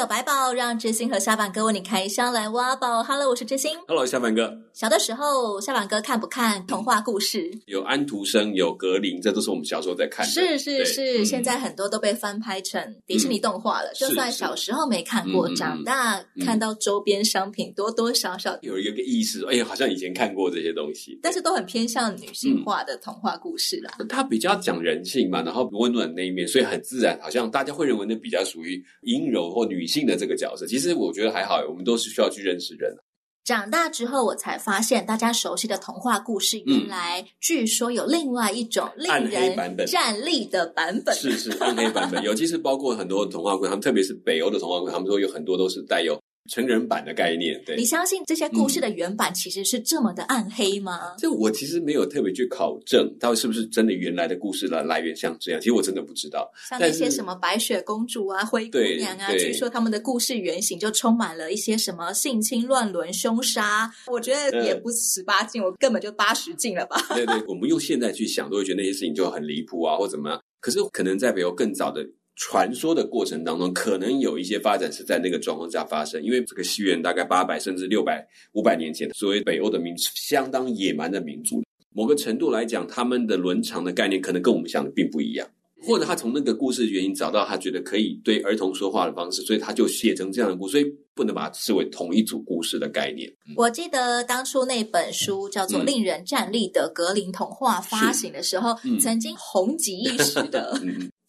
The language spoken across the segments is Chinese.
有白宝，让知心和下板哥为你开箱来挖宝。Hello，我是知心。Hello，下板哥。小的时候，下板哥看不看童话故事？有安徒生，有格林，这都是我们小时候在看的。是是是，现在很多都被翻拍成迪士尼动画了。就算小时候没看过，长大看到周边商品，多多少少有一个意识，哎呀，好像以前看过这些东西。但是都很偏向女性化的童话故事啦。它比较讲人性嘛，然后温暖那一面，所以很自然，好像大家会认为那比较属于阴柔或女性的这个角色。其实我觉得还好，我们都是需要去认识人。长大之后，我才发现，大家熟悉的童话故事，原来据说有另外一种令人站立的版本。是是，暗黑版本，尤其是包括很多童话故事，他们特别是北欧的童话故事，他们说有很多都是带有。成人版的概念，对。你相信这些故事的原版其实是这么的暗黑吗？这、嗯、我其实没有特别去考证，到底是不是真的原来的故事的来源像这样？其实我真的不知道。像那些什么白雪公主啊、灰姑娘啊，据说他们的故事原型就充满了一些什么性侵、乱伦、凶杀。我觉得也不十八禁，我根本就八十禁了吧？对对，我们用现在去想，都会觉得那些事情就很离谱啊，或怎么样。可是可能在比如更早的。传说的过程当中，可能有一些发展是在那个状况下发生，因为这个西元大概八百甚至六百、五百年前，所谓北欧的民相当野蛮的民族，某个程度来讲，他们的伦常的概念可能跟我们想的并不一样，或者他从那个故事原因找到他觉得可以对儿童说话的方式，所以他就写成这样的故事，所以不能把它视为同一组故事的概念。我记得当初那本书叫做《令人站立的格林童话》发行的时候，嗯、曾经红极一时的。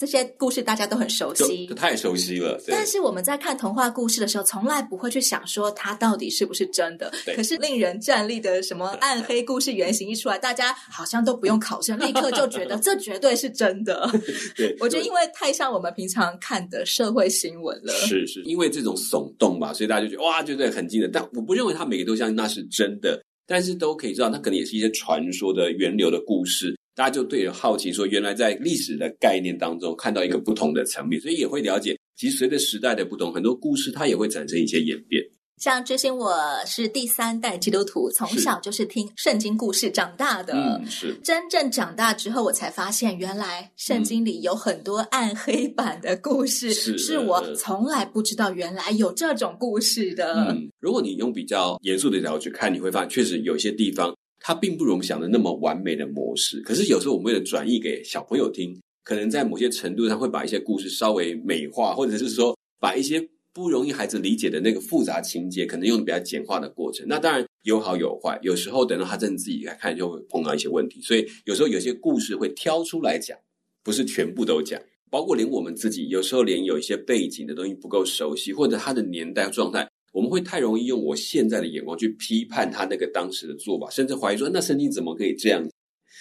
嗯这些故事大家都很熟悉，太熟悉了。但是我们在看童话故事的时候，从来不会去想说它到底是不是真的。可是令人站立的什么暗黑故事原型一出来，大家好像都不用考证，立刻就觉得这绝对是真的。对，我觉得因为太像我们平常看的社会新闻了。是是，因为这种耸动吧，所以大家就觉得哇，觉得很惊人。但我不认为他每个都相信那是真的，但是都可以知道，那可能也是一些传说的源流的故事。大家就对了好奇说，原来在历史的概念当中看到一个不同的层面，所以也会了解，其实随着时代的不同，很多故事它也会产生一些演变。像知心，我是第三代基督徒，从小就是听圣经故事长大的。嗯，是。真正长大之后，我才发现，原来圣经里有很多暗黑版的故事，是，是我从来不知道原来有这种故事的。嗯，如果你用比较严肃的角度去看，你会发现，确实有些地方。它并不如我们想的那么完美的模式，可是有时候我们为了转译给小朋友听，可能在某些程度上会把一些故事稍微美化，或者是说把一些不容易孩子理解的那个复杂情节，可能用比较简化的过程。那当然有好有坏，有时候等到他真的自己来看，就会碰到一些问题。所以有时候有些故事会挑出来讲，不是全部都讲，包括连我们自己，有时候连有一些背景的东西不够熟悉，或者他的年代状态。我们会太容易用我现在的眼光去批判他那个当时的做法，甚至怀疑说，那圣经怎么可以这样？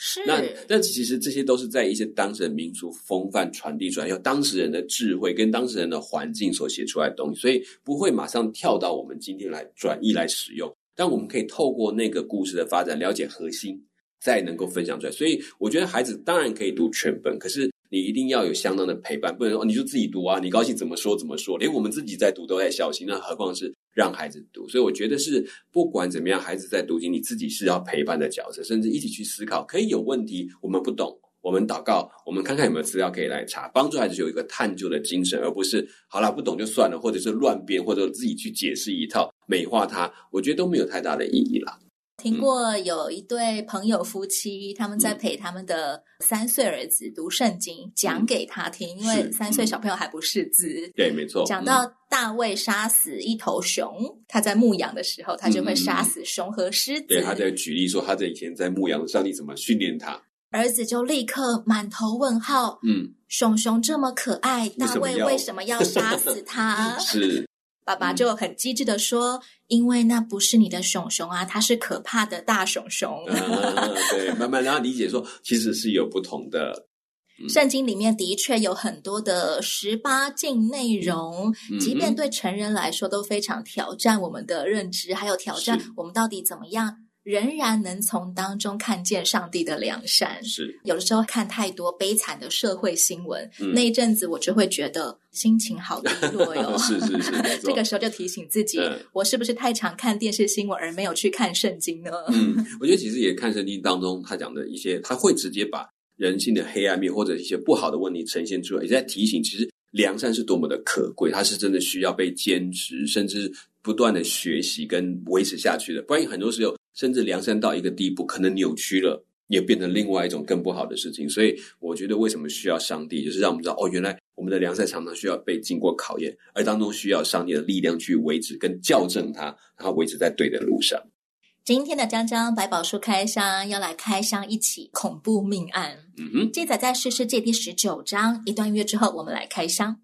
是。那那其实这些都是在一些当时的民族风范传递出来，有当时人的智慧跟当时人的环境所写出来的东西，所以不会马上跳到我们今天来转译来使用。但我们可以透过那个故事的发展，了解核心，再能够分享出来。所以我觉得孩子当然可以读全本，可是。你一定要有相当的陪伴，不能说你就自己读啊，你高兴怎么说怎么说，连我们自己在读都在小心，那何况是让孩子读？所以我觉得是不管怎么样，孩子在读经，你自己是要陪伴的角色，甚至一起去思考。可以有问题，我们不懂，我们祷告，我们看看有没有资料可以来查，帮助孩子有一个探究的精神，而不是好了不懂就算了，或者是乱编，或者自己去解释一套美化它，我觉得都没有太大的意义了。听过有一对朋友夫妻，他们在陪他们的三岁儿子读圣经，讲给他听，因为三岁小朋友还不识字。对，没错。讲到大卫杀死一头熊，他在牧羊的时候，他就会杀死熊和狮子。对，他在举例说，他在以前在牧羊，上帝怎么训练他。儿子就立刻满头问号。嗯，熊熊这么可爱，大卫为什么要杀死他？是。爸爸就很机智的说：“嗯、因为那不是你的熊熊啊，它是可怕的大熊熊。啊”对，慢慢让他理解说，其实是有不同的。嗯、圣经里面的确有很多的十八禁内容，嗯、即便对成人来说都非常挑战我们的认知，还有挑战我们到底怎么样仍然能从当中看见上帝的良善。是有的时候看太多悲惨的社会新闻，嗯、那一阵子我就会觉得心情好低落哟。是是是，这个时候就提醒自己，嗯、我是不是太常看电视新闻而没有去看圣经呢？嗯，我觉得其实也看圣经当中他讲的一些，他会直接把人性的黑暗面或者一些不好的问题呈现出来，也在提醒其实良善是多么的可贵，它是真的需要被坚持，甚至不断的学习跟维持下去的。不然很多时候。甚至良善到一个地步，可能扭曲了，也变成另外一种更不好的事情。所以，我觉得为什么需要上帝，就是让我们知道，哦，原来我们的良善常常需要被经过考验，而当中需要上帝的力量去维持跟校正它，然后维持在对的路上。今天的江江百宝书开箱要来开箱一起恐怖命案，嗯哼，记载在世世界第十九章。一段音乐之后，我们来开箱。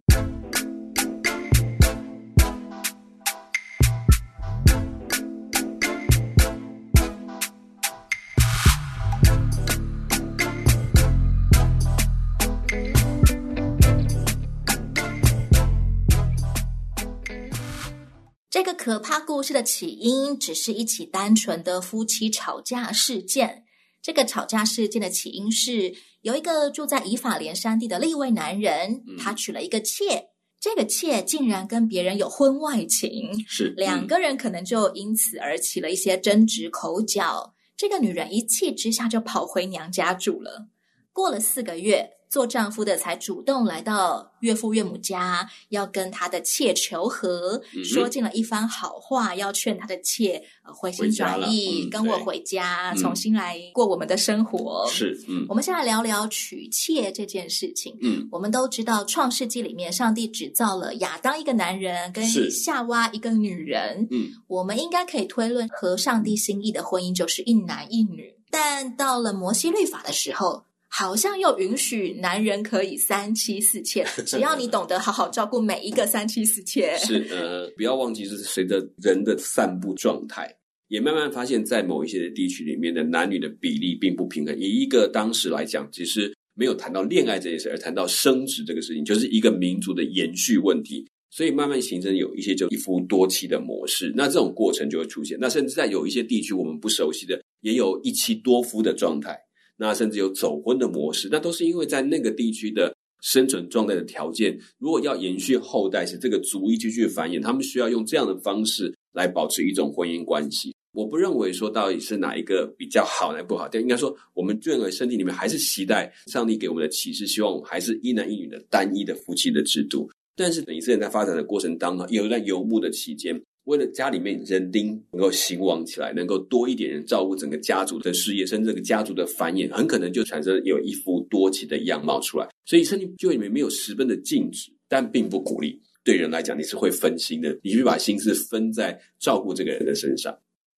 可怕故事的起因只是一起单纯的夫妻吵架事件。这个吵架事件的起因是有一个住在以法莲山地的另一位男人，他娶了一个妾，这个妾竟然跟别人有婚外情，是两个人可能就因此而起了一些争执口角。这个女人一气之下就跑回娘家住了。过了四个月。做丈夫的才主动来到岳父岳母家，要跟他的妾求和，说尽了一番好话，要劝他的妾呃回心转意，嗯、跟我回家，重新来过我们的生活。是，嗯，我们先来聊聊娶妾这件事情。嗯，我们都知道，《创世纪》里面，上帝只造了亚当一个男人，跟夏娃一个女人。嗯，我们应该可以推论，合上帝心意的婚姻就是一男一女。但到了摩西律法的时候，好像又允许男人可以三妻四妾，只要你懂得好好照顾每一个三妻四妾。是呃，不要忘记，就是随着人的散步状态，也慢慢发现，在某一些的地区里面的男女的比例并不平衡。以一个当时来讲，其实没有谈到恋爱这件事，而谈到生殖这个事情，就是一个民族的延续问题。所以慢慢形成有一些就一夫多妻的模式，那这种过程就会出现。那甚至在有一些地区我们不熟悉的，也有一妻多夫的状态。那甚至有走婚的模式，那都是因为在那个地区的生存状态的条件，如果要延续后代，是这个族裔继续繁衍，他们需要用这样的方式来保持一种婚姻关系。我不认为说到底是哪一个比较好，哪不好，但应该说，我们认为身体里面还是期待上帝给我们的启示，希望我们还是一男一女的单一的夫妻的制度。但是以色列在发展的过程当中，有一段游牧的期间。为了家里面人丁能够兴旺起来，能够多一点人照顾整个家族的事业，甚至这个家族的繁衍，很可能就产生有一夫多妻的样貌出来。所以圣经就里面没有十分的禁止，但并不鼓励。对人来讲，你是会分心的，你会把心思分在照顾这个人的身上。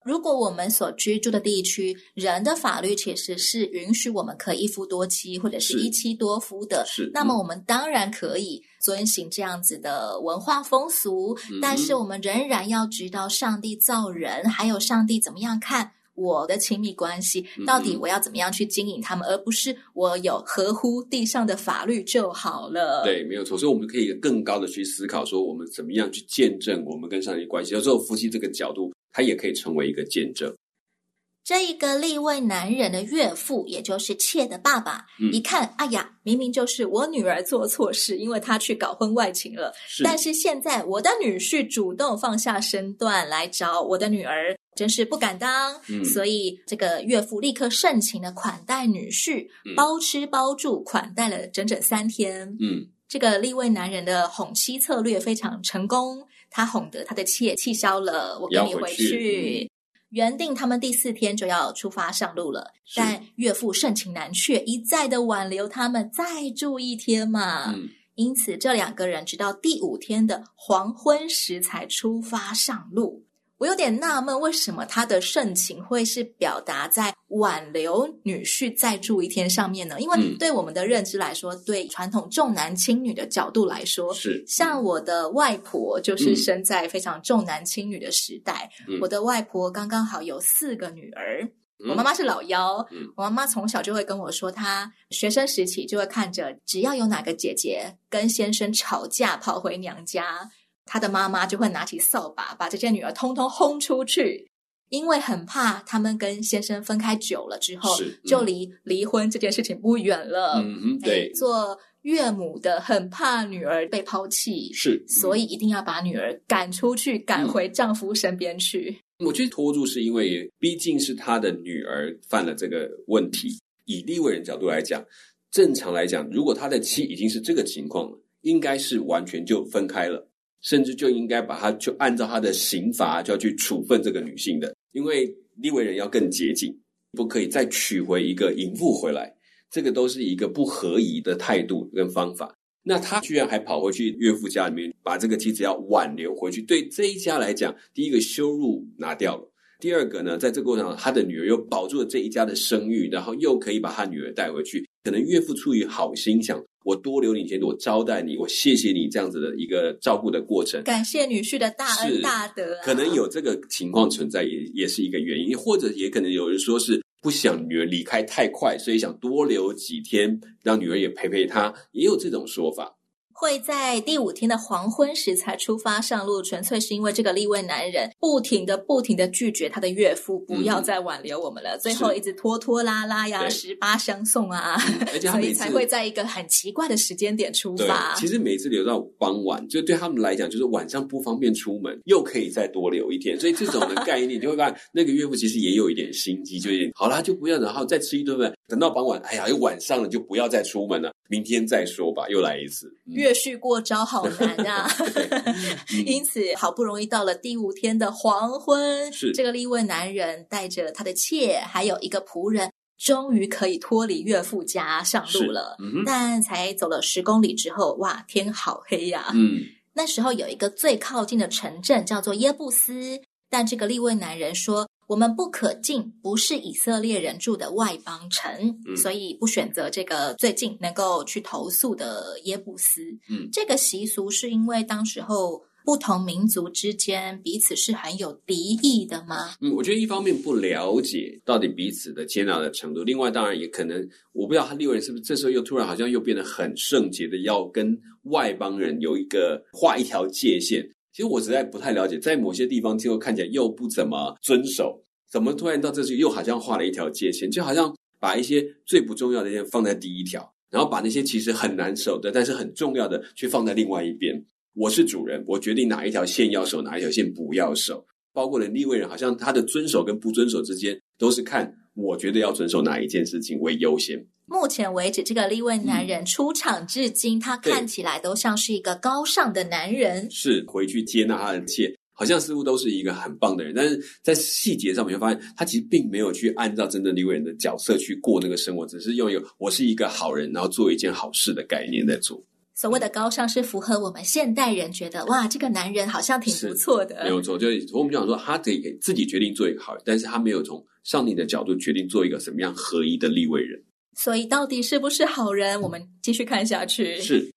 如果我们所居住的地区人的法律其实是允许我们可以一夫多妻或者是一妻多夫的，是，那么我们当然可以遵行这样子的文化风俗。嗯、但是我们仍然要知道上帝造人，还有上帝怎么样看我的亲密关系，到底我要怎么样去经营他们，嗯、而不是我有合乎地上的法律就好了。对，没有错。所以我们可以更高的去思考，说我们怎么样去见证我们跟上帝关系。有时候夫妻这个角度。他也可以成为一个见证。这一个立位男人的岳父，也就是妾的爸爸，嗯、一看，哎呀，明明就是我女儿做错事，因为她去搞婚外情了。是但是现在我的女婿主动放下身段来找我的女儿，真是不敢当。嗯、所以这个岳父立刻盛情的款待女婿，嗯、包吃包住，款待了整整三天。嗯，这个立位男人的哄妻策略非常成功。他哄得他的妾气消了，我跟你回去。原定他们第四天就要出发上路了，但岳父盛情难却，一再的挽留他们再住一天嘛。嗯、因此，这两个人直到第五天的黄昏时才出发上路。我有点纳闷，为什么他的盛情会是表达在挽留女婿再住一天上面呢？因为对我们的认知来说，嗯、对传统重男轻女的角度来说，是像我的外婆就是生在非常重男轻女的时代。嗯、我的外婆刚刚好有四个女儿，嗯、我妈妈是老幺，嗯、我妈妈从小就会跟我说，她学生时期就会看着，只要有哪个姐姐跟先生吵架，跑回娘家。他的妈妈就会拿起扫把，把这些女儿通通轰出去。因为很怕他们跟先生分开久了之后，是就离离婚这件事情不远了。嗯哼，对，做岳母的很怕女儿被抛弃，是，所以一定要把女儿赶出去，赶回丈夫身边去。我觉得拖住是因为毕竟是他的女儿犯了这个问题。以利未人角度来讲，正常来讲，如果他的妻已经是这个情况了，应该是完全就分开了。甚至就应该把他就按照他的刑罚就要去处分这个女性的，因为利未人要更洁净，不可以再娶回一个淫妇回来，这个都是一个不合宜的态度跟方法。那他居然还跑回去岳父家里面，把这个妻子要挽留回去，对这一家来讲，第一个羞辱拿掉了，第二个呢，在这个过程中，他的女儿又保住了这一家的声誉，然后又可以把他女儿带回去，可能岳父出于好心想。我多留你钱，我招待你，我谢谢你这样子的一个照顾的过程，感谢女婿的大恩大德啊。可能有这个情况存在，也也是一个原因，或者也可能有人说是不想女儿离开太快，所以想多留几天，让女儿也陪陪他，也有这种说法。会在第五天的黄昏时才出发上路，纯粹是因为这个立位男人不停的、不停的拒绝他的岳父不要再挽留我们了，嗯、最后一直拖拖拉拉呀，十八相送啊，而且 所以才会在一个很奇怪的时间点出发。其实每次留到傍晚，就对他们来讲，就是晚上不方便出门，又可以再多留一天，所以这种的概念 就会发现，那个岳父其实也有一点心机，就是好啦，就不要，然后再吃一顿饭，等到傍晚，哎呀，又晚上了，就不要再出门了。明天再说吧，又来一次。越续过招好难啊！因此，好不容易到了第五天的黄昏，是这个利位男人带着他的妾，还有一个仆人，终于可以脱离岳父家上路了。嗯、但才走了十公里之后，哇，天好黑呀、啊！嗯，那时候有一个最靠近的城镇叫做耶布斯，但这个利位男人说。我们不可进，不是以色列人住的外邦城，嗯、所以不选择这个最近能够去投宿的耶布斯。嗯，这个习俗是因为当时候不同民族之间彼此是很有敌意的吗？嗯，我觉得一方面不了解到底彼此的接纳的程度，另外当然也可能我不知道他六人是不是这时候又突然好像又变得很圣洁的要跟外邦人有一个画一条界限。其实我实在不太了解，在某些地方最后看起来又不怎么遵守，怎么突然到这时又好像画了一条界限，就好像把一些最不重要的一些放在第一条，然后把那些其实很难守的，但是很重要的去放在另外一边。我是主人，我决定哪一条线要守，哪一条线不要守。包括了利未人，好像他的遵守跟不遵守之间，都是看我觉得要遵守哪一件事情为优先。目前为止，这个利位男人出场至今，嗯、他看起来都像是一个高尚的男人。是回去接纳他的妾，好像似乎都是一个很棒的人。但是在细节上面，会发现他其实并没有去按照真正利位人的角色去过那个生活，只是用一个“我是一个好人”然后做一件好事的概念在做。所谓的高尚是符合我们现代人觉得哇，这个男人好像挺不错的。没有错，就是我们讲说，他可以给自己决定做一个好人，但是他没有从上帝的角度决定做一个什么样合一的立位人。所以，到底是不是好人？我们继续看下去。是，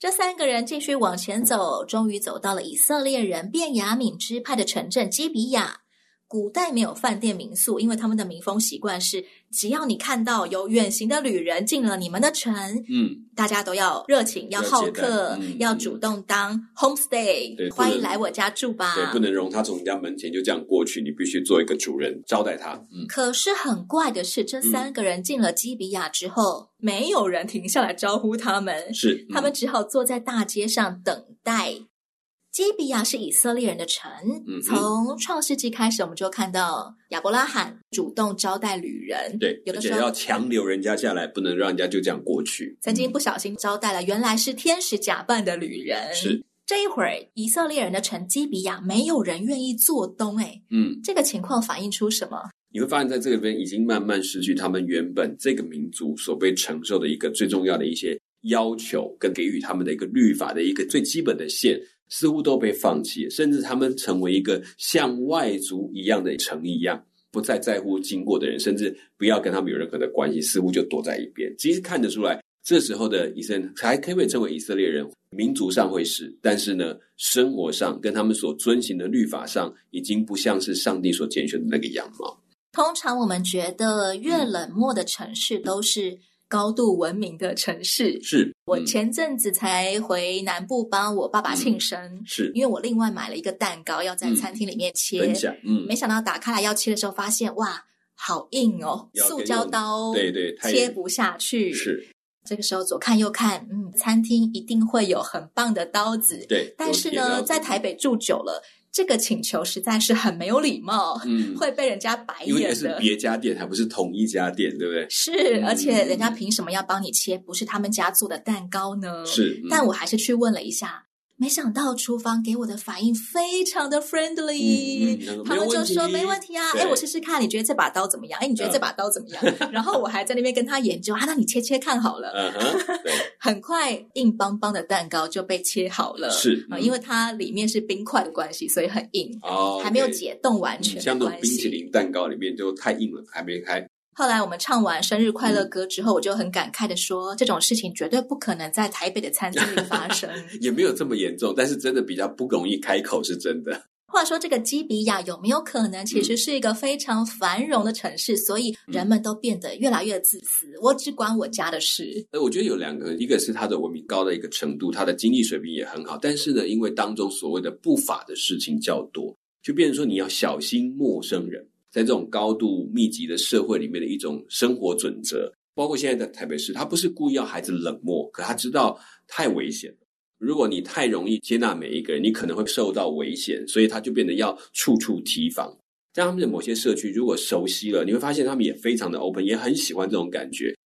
这三个人继续往前走，终于走到了以色列人便雅敏支派的城镇基比亚。古代没有饭店民宿，因为他们的民风习惯是，只要你看到有远行的旅人进了你们的城，嗯，大家都要热情，要好客，嗯、要主动当 homestay，对，欢迎来我家住吧。对，不能容他从你家门前就这样过去，你必须做一个主人招待他。嗯，可是很怪的是，这三个人进了基比亚之后，嗯、没有人停下来招呼他们，是、嗯、他们只好坐在大街上等待。基比亚是以色列人的城。嗯、从创世纪开始，我们就看到亚伯拉罕主动招待旅人，对，有的时候要强留人家下来，不能让人家就这样过去。曾经不小心招待了，原来是天使假扮的旅人。是这一会儿，以色列人的城基比亚没有人愿意做东。哎，嗯，这个情况反映出什么？你会发现在这个边已经慢慢失去他们原本这个民族所被承受的一个最重要的一些要求，跟给予他们的一个律法的一个最基本的线。似乎都被放弃，甚至他们成为一个像外族一样的城一样，不再在乎经过的人，甚至不要跟他们有任何的关系，似乎就躲在一边。其实看得出来，这时候的以色列还可以被称为以色列人，民族上会是，但是呢，生活上跟他们所遵循的律法上，已经不像是上帝所拣选的那个样貌。通常我们觉得越冷漠的城市都是高度文明的城市，是。我前阵子才回南部帮我爸爸庆生，嗯、是因为我另外买了一个蛋糕要在餐厅里面切，嗯，嗯没想到打开来要切的时候，发现哇，好硬哦，塑胶刀，对对，切不下去。是这个时候左看右看，嗯，餐厅一定会有很棒的刀子，对。但是呢，在台北住久了。这个请求实在是很没有礼貌，嗯，会被人家白眼的。因为是别家店，还不是同一家店，对不对？是，而且人家凭什么要帮你切？不是他们家做的蛋糕呢？是，但我还是去问了一下。没想到厨房给我的反应非常的 friendly，嗯嗯、他们就说没问题啊，哎，我试试看，你觉得这把刀怎么样？哎，你觉得这把刀怎么样？嗯、然后我还在那边跟他研究啊，那你切切看好了。嗯哼，对，很快硬邦邦的蛋糕就被切好了。是啊、嗯，因为它里面是冰块的关系，所以很硬哦，还没有解冻完全、嗯。像那种冰淇淋蛋糕里面就太硬了，还没开。后来我们唱完生日快乐歌之后，我就很感慨的说：“这种事情绝对不可能在台北的餐厅里发生。”也没有这么严重，但是真的比较不容易开口，是真的。话说这个基比亚有没有可能其实是一个非常繁荣的城市，所以人们都变得越来越自私，我只管我家的事。呃，我觉得有两个，一个是它的文明高的一个程度，它的经济水平也很好，但是呢，因为当中所谓的不法的事情较多，就变成说你要小心陌生人。在这种高度密集的社会里面的一种生活准则，包括现在的台北市，他不是故意要孩子冷漠，可他知道太危险。如果你太容易接纳每一个人，你可能会受到危险，所以他就变得要处处提防。在他们的某些社区，如果熟悉了，你会发现他们也非常的 open，也很喜欢这种感觉。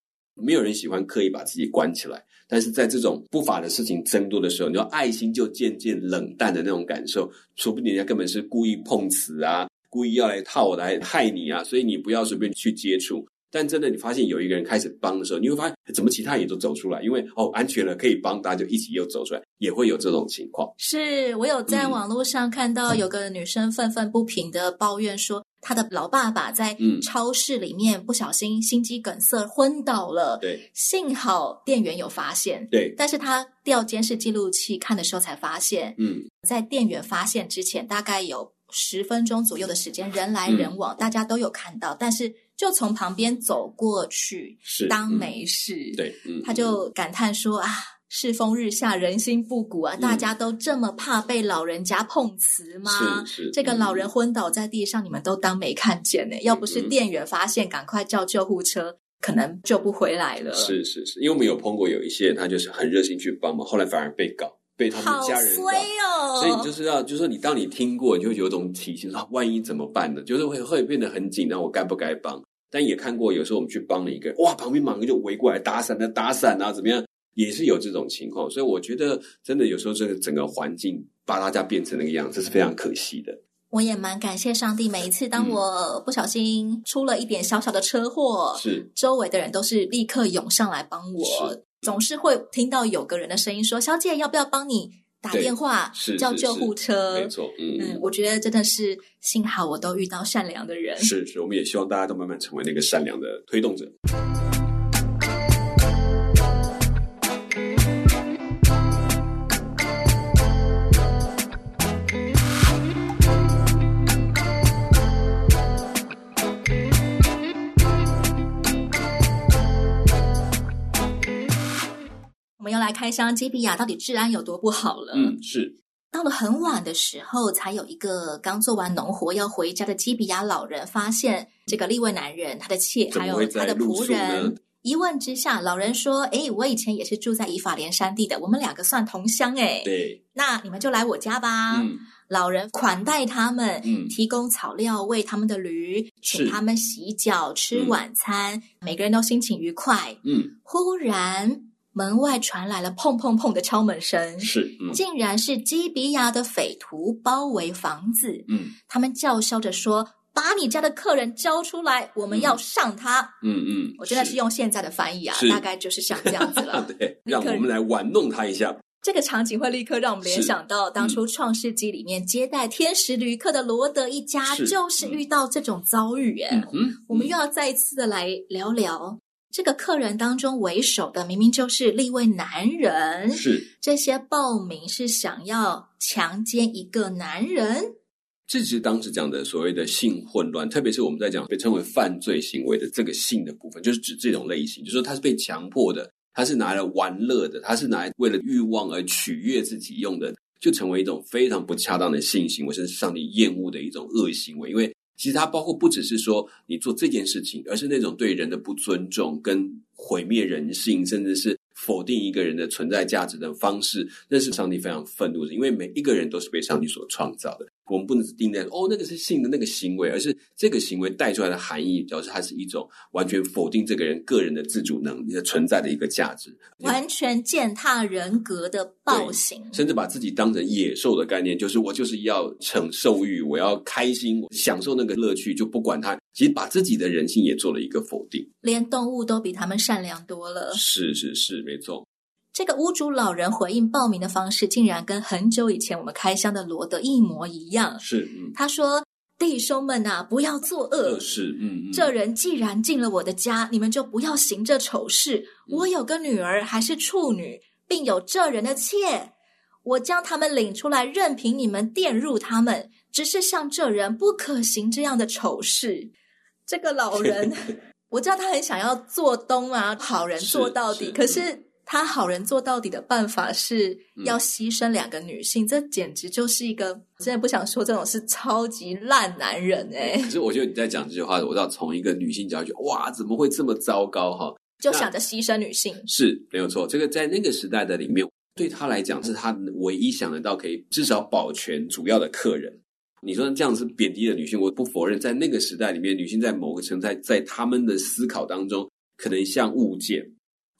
没有人喜欢刻意把自己关起来，但是在这种不法的事情增多的时候，你要爱心就渐渐冷淡的那种感受，说不定人家根本是故意碰瓷啊。故意要来套来害你啊，所以你不要随便去接触。但真的，你发现有一个人开始帮的时候，你会发现怎么其他也都走出来，因为哦安全了可以帮，大家就一起又走出来，也会有这种情况。是我有在网络上看到有个女生愤愤不平的抱怨说，她的老爸爸在超市里面不小心心肌梗塞昏倒了。对，幸好店员有发现。对，但是他调监视记录器看的时候才发现，嗯，在店员发现之前，大概有。十分钟左右的时间，人来人往，嗯、大家都有看到，但是就从旁边走过去，是当没事。嗯、对，嗯、他就感叹说：“啊，世风日下，人心不古啊！嗯、大家都这么怕被老人家碰瓷吗？是是，这个老人昏倒在地上，嗯、你们都当没看见呢。要不是店员发现，赶快叫救护车，可能救不回来了。是是是，因为我们有碰过有一些人，他就是很热心去帮忙，后来反而被告。”被他们家人衰哦，所以你就是要，就是说，你当你听过，你就会有种提醒，说万一怎么办呢？就是会会变得很紧张，我该不该帮？但也看过，有时候我们去帮了一个，哇，旁边马上就围过来打伞的，打伞啊，怎么样？也是有这种情况。所以我觉得，真的有时候这个整个环境把大家变成那个样子，是非常可惜的。我也蛮感谢上帝，每一次当我不小心出了一点小小的车祸，是周围的人都是立刻涌上来帮我。总是会听到有个人的声音说：“小姐，要不要帮你打电话叫救护车？”没错，嗯嗯，我觉得真的是幸好我都遇到善良的人。是是，我们也希望大家都慢慢成为那个善良的推动者。开箱基比亚到底治安有多不好了？嗯，是到了很晚的时候，才有一个刚做完农活要回家的基比亚老人发现这个利未男人、他的妾还有他的仆人。一问之下，老人说：“诶，我以前也是住在以法莲山地的，我们两个算同乡。诶，对，那你们就来我家吧。嗯”老人款待他们，嗯，提供草料喂他们的驴，请他们洗脚、吃晚餐，嗯，每个人都心情愉快。嗯，忽然。门外传来了砰砰砰的敲门声，是，嗯、竟然是基比亚的匪徒包围房子。嗯，他们叫嚣着说：“把你家的客人交出来，我们要上他。”嗯嗯，我真的是用现在的翻译啊，大概就是像这样子了。对，让我们来玩弄他一下。这个场景会立刻让我们联想到当初《创世纪》里面接待天使旅客的罗德一家，就是遇到这种遭遇。耶。嗯，嗯我们又要再一次的来聊聊。这个客人当中为首的明明就是另一位男人，是这些暴民是想要强奸一个男人。这是当时讲的所谓的性混乱，特别是我们在讲被称为犯罪行为的这个性的部分，就是指这种类型，就是说他是被强迫的他是拿来玩乐的，他是拿来为了欲望而取悦自己用的，就成为一种非常不恰当的性行为，甚至上帝厌恶的一种恶行为。因为其实它包括不只是说你做这件事情，而是那种对人的不尊重、跟毁灭人性，甚至是。否定一个人的存在价值的方式，那是上帝非常愤怒的，因为每一个人都是被上帝所创造的。我们不能只定在哦，那个是性的那个行为，而是这个行为带出来的含义，表示它是一种完全否定这个人个人的自主能力的存在的一个价值，完全践踏人格的暴行，甚至把自己当成野兽的概念，就是我就是要逞兽欲，我要开心，享受那个乐趣，就不管他。其实把自己的人性也做了一个否定，连动物都比他们善良多了。是是是，没错。这个屋主老人回应报名的方式，竟然跟很久以前我们开箱的罗德一模一样。是，嗯、他说：“弟兄们呐、啊，不要作恶。是，嗯，嗯，这人既然进了我的家，你们就不要行这丑事。我有个女儿还是处女，并有这人的妾，我将他们领出来，任凭你们玷辱他们。只是像这人不可行这样的丑事。”这个老人，我知道他很想要做东啊，好人做到底。是是，可是他好人做到底的办法是要牺牲两个女性，嗯、这简直就是一个，真的不想说这种是超级烂男人哎、欸。可是我觉得你在讲这句话，我知道从一个女性角度，哇，怎么会这么糟糕哈？就想着牺牲女性是没有错。这个在那个时代的里面，对他来讲是他唯一想得到可以至少保全主要的客人。你说这样是贬低的女性，我不否认，在那个时代里面，女性在某个程度在在他们的思考当中，可能像物件，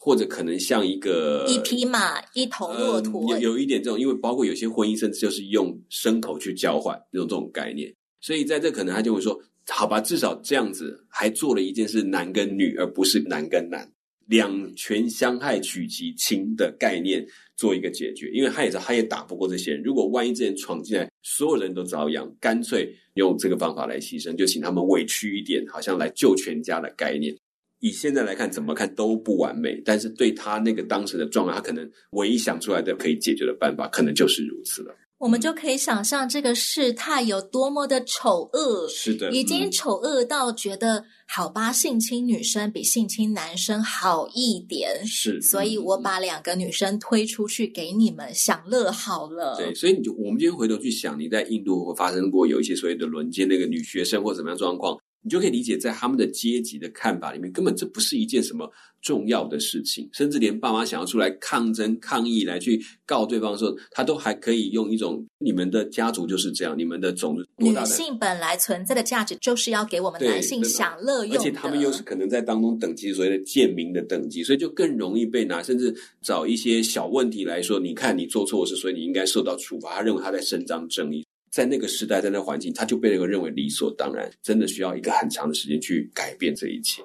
或者可能像一个一匹马、一头骆驼，有有一点这种，因为包括有些婚姻甚至就是用牲口去交换这种这种概念，所以在这可能他就会说，好吧，至少这样子还做了一件事，男跟女，而不是男跟男。两权相害取其轻的概念做一个解决，因为他也知道他也打不过这些人。如果万一这人闯进来，所有人都遭殃，干脆用这个方法来牺牲，就请他们委屈一点，好像来救全家的概念。以现在来看，怎么看都不完美，但是对他那个当时的状况，他可能唯一想出来的可以解决的办法，可能就是如此了。我们就可以想象这个事态有多么的丑恶，是的，已经丑恶到觉得好吧，性侵女生比性侵男生好一点，是，所以我把两个女生推出去给你们享乐好了。对，所以你就我们今天回头去想，你在印度会发生过有一些所谓的轮奸那个女学生或怎么样状况。你就可以理解，在他们的阶级的看法里面，根本这不是一件什么重要的事情，甚至连爸妈想要出来抗争、抗议来去告对方的时候，他都还可以用一种“你们的家族就是这样，你们的种族多大的”。女性本来存在的价值就是要给我们男性享乐用，而且他们又是可能在当中等级所谓的贱民的等级，所以就更容易被拿，甚至找一些小问题来说，你看你做错事，所以你应该受到处罚。他认为他在伸张正义。在那个时代，在那个环境，他就被人认为理所当然，真的需要一个很长的时间去改变这一切。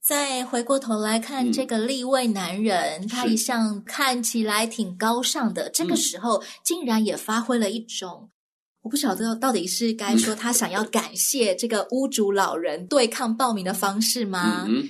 再回过头来看这个立位男人，嗯、他一向看起来挺高尚的，这个时候竟然也发挥了一种，我不晓得到底是该说他想要感谢这个屋主老人对抗暴民的方式吗？嗯、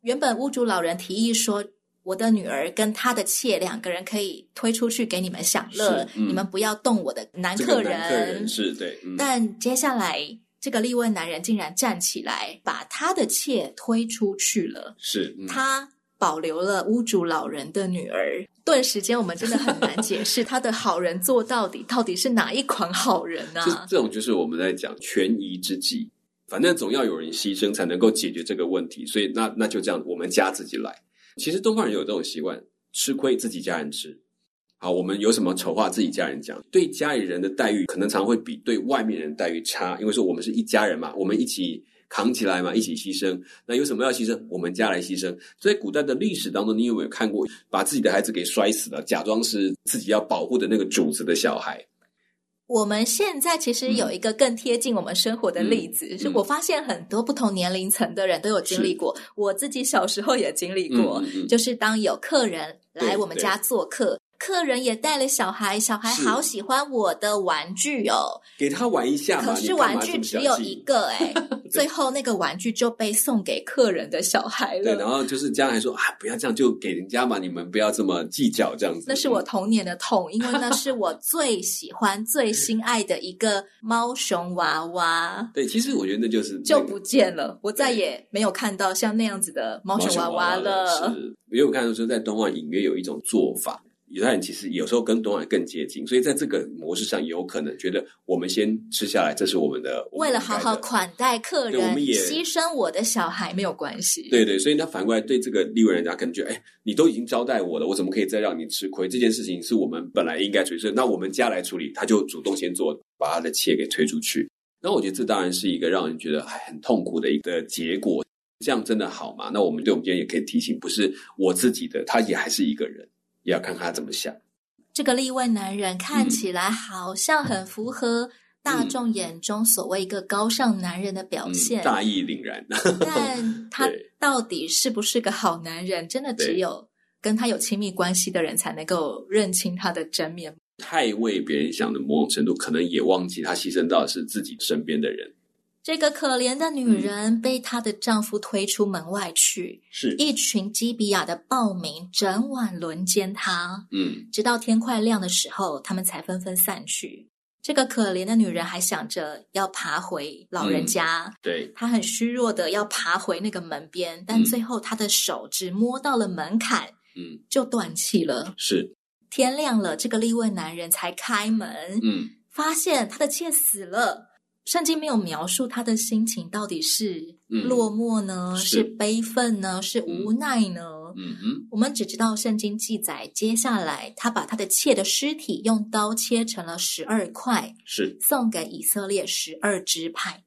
原本屋主老人提议说。我的女儿跟他的妾两个人可以推出去给你们享乐，嗯、你们不要动我的男客人。男客人是对，嗯、但接下来这个立位男人竟然站起来，把他的妾推出去了。是，嗯、他保留了屋主老人的女儿。顿时间，我们真的很难解释 他的好人做到底到底是哪一款好人呢、啊？这种就是我们在讲权宜之计，反正总要有人牺牲才能够解决这个问题，所以那那就这样，我们家自己来。其实东方人有这种习惯，吃亏自己家人吃。好，我们有什么丑话自己家人讲，对家里人的待遇可能常会比对外面人待遇差，因为说我们是一家人嘛，我们一起扛起来嘛，一起牺牲。那有什么要牺牲？我们家来牺牲。所以古代的历史当中，你有没有看过把自己的孩子给摔死了，假装是自己要保护的那个主子的小孩？我们现在其实有一个更贴近我们生活的例子，嗯、是我发现很多不同年龄层的人都有经历过，我自己小时候也经历过，就是当有客人来我们家做客，客人也带了小孩，小孩好喜欢我的玩具哦，给他玩一下嘛。可是玩具只有一个 哎，最后那个玩具就被送给客人的小孩了。对，然后就是家人说啊，不要这样，就给人家嘛，你们不要这么计较这样子。那是我童年的痛，因为那是我最喜欢、最心爱的一个猫熊娃娃。对，其实我觉得那就是、那个、就不见了，我再也没有看到像那样子的猫熊娃娃了。娃娃是，因为我看到说在东莞隐约有一种做法。犹太人其实有时候跟东莞更接近，所以在这个模式上，有可能觉得我们先吃下来，这是我们的。为了好好款待客人，我们也牺牲我的小孩没有关系。对对，所以他反过来对这个利润人家可能觉得，哎，你都已经招待我了，我怎么可以再让你吃亏？这件事情是我们本来应该处理，那我们家来处理，他就主动先做，把他的妾给推出去。那我觉得这当然是一个让人觉得很痛苦的一个结果。这样真的好吗？那我们对我们今天也可以提醒，不是我自己的，他也还是一个人。也要看看他怎么想。这个立位男人看起来好像很符合大众眼中所谓一个高尚男人的表现，嗯、大义凛然。但 他到底是不是个好男人？真的只有跟他有亲密关系的人才能够认清他的真面目。太为别人想的某种程度，可能也忘记他牺牲到的是自己身边的人。这个可怜的女人被她的丈夫推出门外去，是一群基比亚的暴民整晚轮奸她。嗯，直到天快亮的时候，他们才纷纷散去。这个可怜的女人还想着要爬回老人家，嗯、对，她很虚弱的要爬回那个门边，但最后她的手只摸到了门槛，嗯，就断气了。是天亮了，这个立位男人才开门，嗯，发现他的妾死了。圣经没有描述他的心情到底是落寞呢，嗯、是，是悲愤呢，是无奈呢？嗯哼，我们只知道圣经记载，接下来他把他的妾的尸体用刀切成了十二块，是。送给以色列十二支派。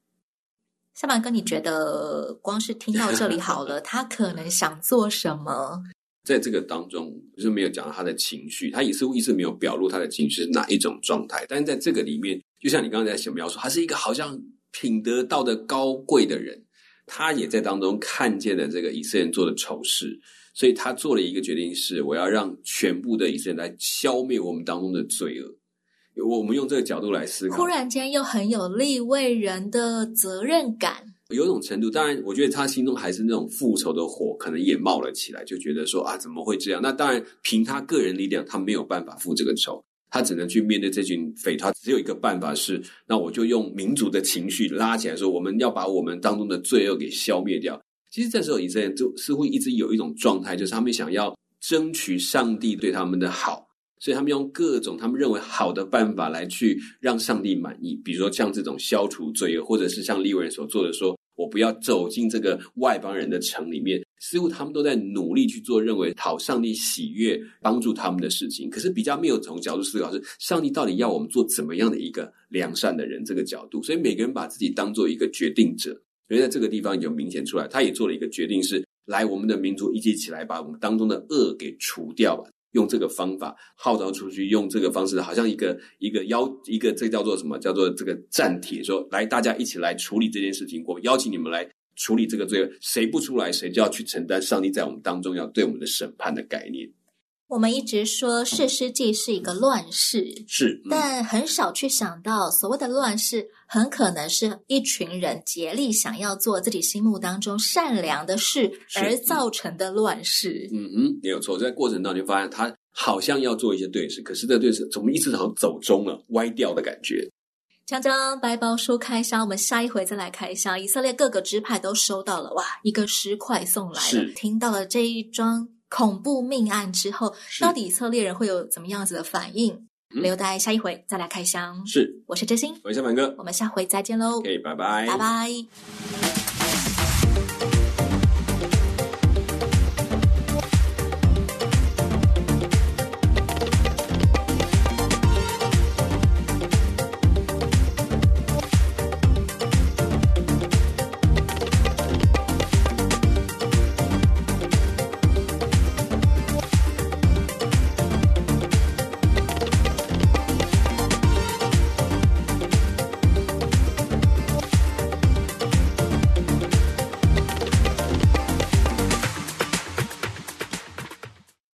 小马哥，你觉得光是听到这里好了，他可能想做什么？在这个当中，就是没有讲到他的情绪，他也似乎一直没有表露他的情绪是哪一种状态，但是在这个里面。就像你刚才所描述，他是一个好像品德道德高贵的人，他也在当中看见了这个以色列人做的丑事，所以他做了一个决定是：我要让全部的以色列人来消灭我们当中的罪恶。我们用这个角度来思考，忽然间又很有利未人的责任感，有种程度。当然，我觉得他心中还是那种复仇的火，可能也冒了起来，就觉得说啊，怎么会这样？那当然，凭他个人力量，他没有办法复这个仇。他只能去面对这群匪，他只有一个办法是，那我就用民族的情绪拉起来，说我们要把我们当中的罪恶给消灭掉。其实这时候以色列就似乎一直有一种状态，就是他们想要争取上帝对他们的好，所以他们用各种他们认为好的办法来去让上帝满意，比如说像这种消除罪恶，或者是像利未人所做的说。我不要走进这个外邦人的城里面，似乎他们都在努力去做认为讨上帝喜悦、帮助他们的事情。可是比较没有从角度思考是上帝到底要我们做怎么样的一个良善的人这个角度。所以每个人把自己当做一个决定者，所以在这个地方就明显出来，他也做了一个决定是：来，我们的民族一起起来，把我们当中的恶给除掉吧。用这个方法号召出去，用这个方式，好像一个一个邀一个这叫做什么？叫做这个战帖，说来大家一起来处理这件事情。我邀请你们来处理这个罪恶，谁不出来，谁就要去承担上帝在我们当中要对我们的审判的概念。我们一直说世师记是一个乱世，是，嗯、但很少去想到所谓的乱世，很可能是一群人竭力想要做自己心目当中善良的事而造成的乱世。嗯嗯，没有错，在过程当中就发现他好像要做一些对事，可是这对事怎么一直好像走中了，歪掉的感觉。将将白包书开箱，我们下一回再来开箱。以色列各个支派都收到了，哇，一个尸块送来了，是听到了这一桩。恐怖命案之后，到底以色列人会有怎么样子的反应？嗯、留待下一回再来开箱。是，我是真心，我是小满哥，我们下回再见喽。OK，拜拜，拜拜。